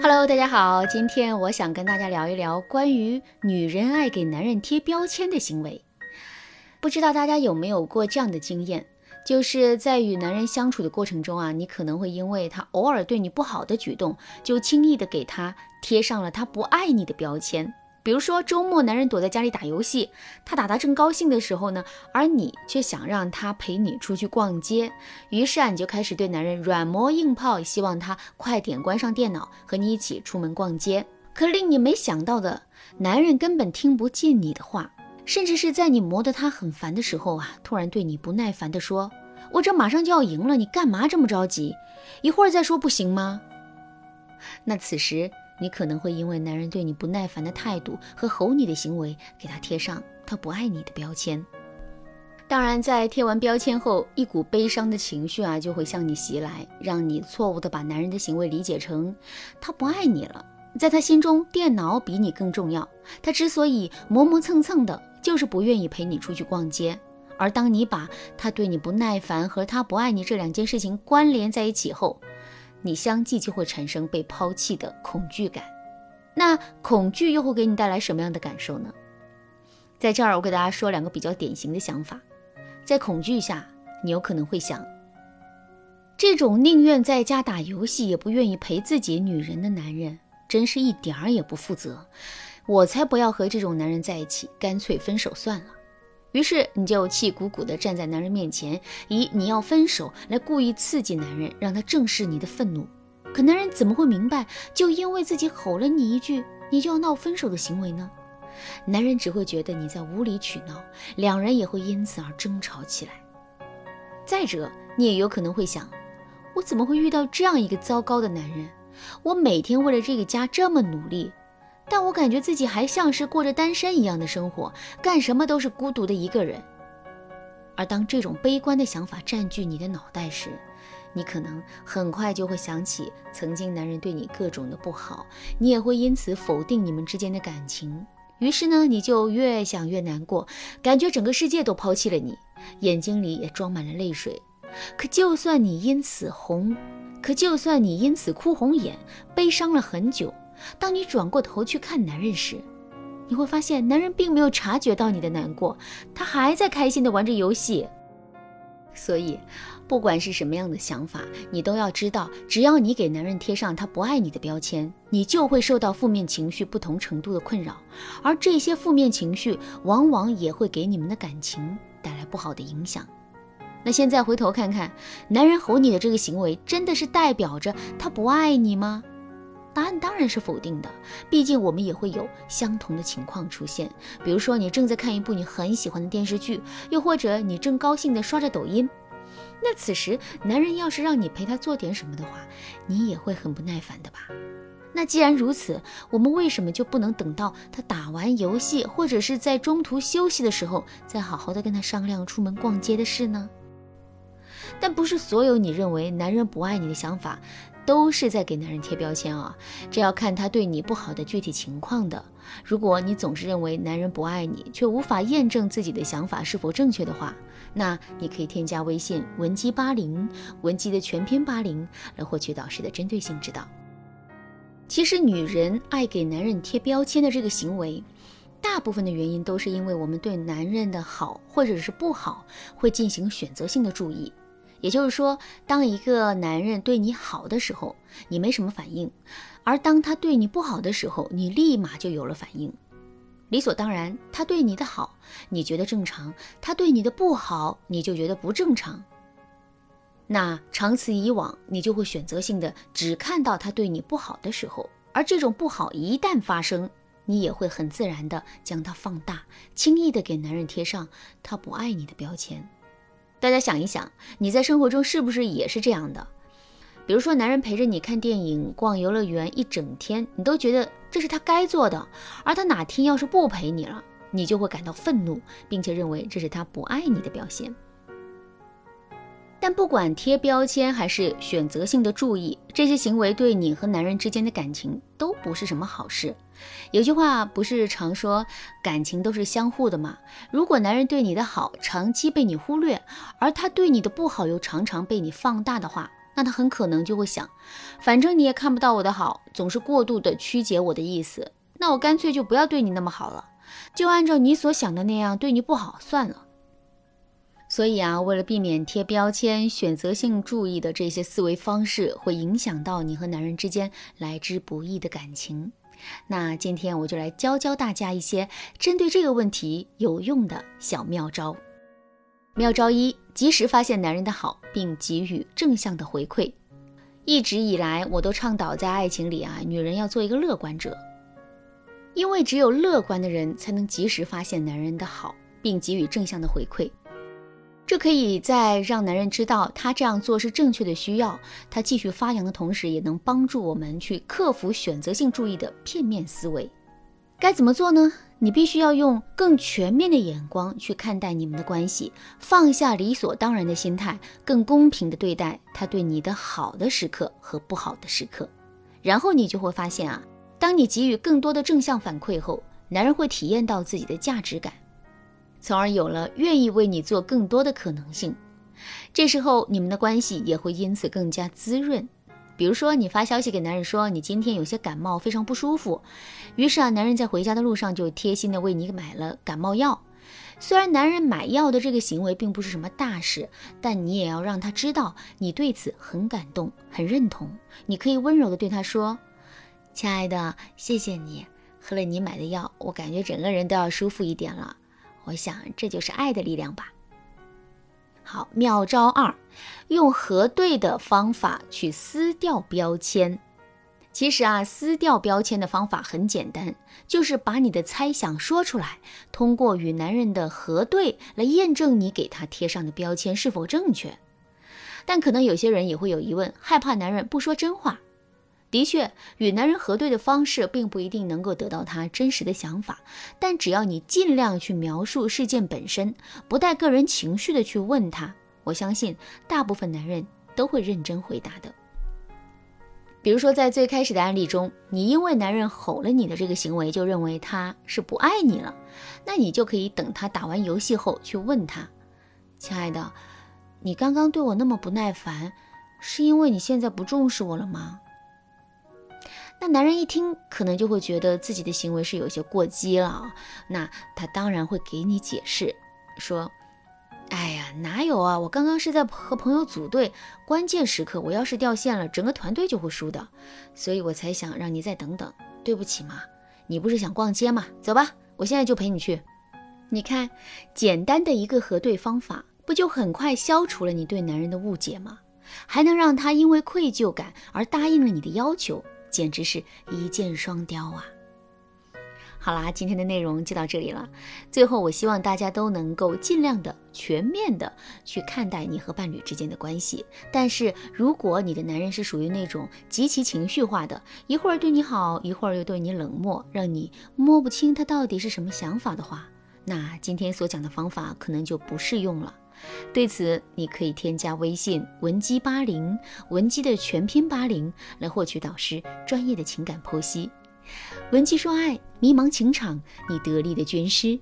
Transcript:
Hello，大家好，今天我想跟大家聊一聊关于女人爱给男人贴标签的行为。不知道大家有没有过这样的经验，就是在与男人相处的过程中啊，你可能会因为他偶尔对你不好的举动，就轻易的给他贴上了他不爱你的标签。比如说周末男人躲在家里打游戏，他打得正高兴的时候呢，而你却想让他陪你出去逛街，于是啊你就开始对男人软磨硬泡，希望他快点关上电脑和你一起出门逛街。可令你没想到的，男人根本听不进你的话，甚至是在你磨得他很烦的时候啊，突然对你不耐烦地说：“我这马上就要赢了，你干嘛这么着急？一会儿再说不行吗？”那此时。你可能会因为男人对你不耐烦的态度和吼你的行为，给他贴上他不爱你的标签。当然，在贴完标签后，一股悲伤的情绪啊就会向你袭来，让你错误的把男人的行为理解成他不爱你了。在他心中，电脑比你更重要。他之所以磨磨蹭蹭的，就是不愿意陪你出去逛街。而当你把他对你不耐烦和他不爱你这两件事情关联在一起后，你相继就会产生被抛弃的恐惧感，那恐惧又会给你带来什么样的感受呢？在这儿，我给大家说两个比较典型的想法。在恐惧下，你有可能会想：这种宁愿在家打游戏也不愿意陪自己女人的男人，真是一点儿也不负责。我才不要和这种男人在一起，干脆分手算了。于是你就气鼓鼓地站在男人面前，以你要分手来故意刺激男人，让他正视你的愤怒。可男人怎么会明白，就因为自己吼了你一句，你就要闹分手的行为呢？男人只会觉得你在无理取闹，两人也会因此而争吵起来。再者，你也有可能会想，我怎么会遇到这样一个糟糕的男人？我每天为了这个家这么努力。但我感觉自己还像是过着单身一样的生活，干什么都是孤独的一个人。而当这种悲观的想法占据你的脑袋时，你可能很快就会想起曾经男人对你各种的不好，你也会因此否定你们之间的感情。于是呢，你就越想越难过，感觉整个世界都抛弃了你，眼睛里也装满了泪水。可就算你因此红，可就算你因此哭红眼，悲伤了很久。当你转过头去看男人时，你会发现男人并没有察觉到你的难过，他还在开心地玩着游戏。所以，不管是什么样的想法，你都要知道，只要你给男人贴上他不爱你的标签，你就会受到负面情绪不同程度的困扰，而这些负面情绪往往也会给你们的感情带来不好的影响。那现在回头看看，男人吼你的这个行为，真的是代表着他不爱你吗？答案当然是否定的，毕竟我们也会有相同的情况出现。比如说，你正在看一部你很喜欢的电视剧，又或者你正高兴地刷着抖音，那此时男人要是让你陪他做点什么的话，你也会很不耐烦的吧？那既然如此，我们为什么就不能等到他打完游戏，或者是在中途休息的时候，再好好的跟他商量出门逛街的事呢？但不是所有你认为男人不爱你的想法。都是在给男人贴标签啊，这要看他对你不好的具体情况的。如果你总是认为男人不爱你，却无法验证自己的想法是否正确的话，那你可以添加微信文姬八零，文姬的全拼八零，来获取导师的针对性指导。其实，女人爱给男人贴标签的这个行为，大部分的原因都是因为我们对男人的好或者是不好，会进行选择性的注意。也就是说，当一个男人对你好的时候，你没什么反应；而当他对你不好的时候，你立马就有了反应。理所当然，他对你的好，你觉得正常；他对你的不好，你就觉得不正常。那长此以往，你就会选择性的只看到他对你不好的时候，而这种不好一旦发生，你也会很自然的将它放大，轻易的给男人贴上他不爱你的标签。大家想一想，你在生活中是不是也是这样的？比如说，男人陪着你看电影、逛游乐园一整天，你都觉得这是他该做的；而他哪天要是不陪你了，你就会感到愤怒，并且认为这是他不爱你的表现。但不管贴标签还是选择性的注意，这些行为对你和男人之间的感情都不是什么好事。有句话不是常说感情都是相互的吗？如果男人对你的好长期被你忽略，而他对你的不好又常常被你放大的话，那他很可能就会想，反正你也看不到我的好，总是过度的曲解我的意思，那我干脆就不要对你那么好了，就按照你所想的那样对你不好算了。所以啊，为了避免贴标签、选择性注意的这些思维方式会影响到你和男人之间来之不易的感情，那今天我就来教教大家一些针对这个问题有用的小妙招。妙招一：及时发现男人的好，并给予正向的回馈。一直以来，我都倡导在爱情里啊，女人要做一个乐观者，因为只有乐观的人才能及时发现男人的好，并给予正向的回馈。这可以在让男人知道他这样做是正确的需要，他继续发扬的同时，也能帮助我们去克服选择性注意的片面思维。该怎么做呢？你必须要用更全面的眼光去看待你们的关系，放下理所当然的心态，更公平的对待他对你的好的时刻和不好的时刻。然后你就会发现啊，当你给予更多的正向反馈后，男人会体验到自己的价值感。从而有了愿意为你做更多的可能性，这时候你们的关系也会因此更加滋润。比如说，你发消息给男人说你今天有些感冒，非常不舒服，于是啊，男人在回家的路上就贴心的为你买了感冒药。虽然男人买药的这个行为并不是什么大事，但你也要让他知道你对此很感动、很认同。你可以温柔的对他说：“亲爱的，谢谢你，喝了你买的药，我感觉整个人都要舒服一点了。”我想这就是爱的力量吧。好，妙招二，用核对的方法去撕掉标签。其实啊，撕掉标签的方法很简单，就是把你的猜想说出来，通过与男人的核对来验证你给他贴上的标签是否正确。但可能有些人也会有疑问，害怕男人不说真话。的确，与男人核对的方式并不一定能够得到他真实的想法，但只要你尽量去描述事件本身，不带个人情绪的去问他，我相信大部分男人都会认真回答的。比如说，在最开始的案例中，你因为男人吼了你的这个行为，就认为他是不爱你了，那你就可以等他打完游戏后去问他：“亲爱的，你刚刚对我那么不耐烦，是因为你现在不重视我了吗？”那男人一听，可能就会觉得自己的行为是有些过激了。那他当然会给你解释，说：“哎呀，哪有啊？我刚刚是在和朋友组队，关键时刻我要是掉线了，整个团队就会输的，所以我才想让你再等等。对不起嘛，你不是想逛街吗？走吧，我现在就陪你去。你看，简单的一个核对方法，不就很快消除了你对男人的误解吗？还能让他因为愧疚感而答应了你的要求。”简直是一箭双雕啊！好啦，今天的内容就到这里了。最后，我希望大家都能够尽量的全面的去看待你和伴侣之间的关系。但是，如果你的男人是属于那种极其情绪化的，一会儿对你好，一会儿又对你冷漠，让你摸不清他到底是什么想法的话，那今天所讲的方法可能就不适用了。对此，你可以添加微信文姬八零，文姬的全拼八零，来获取导师专业的情感剖析。文姬说爱，迷茫情场，你得力的军师。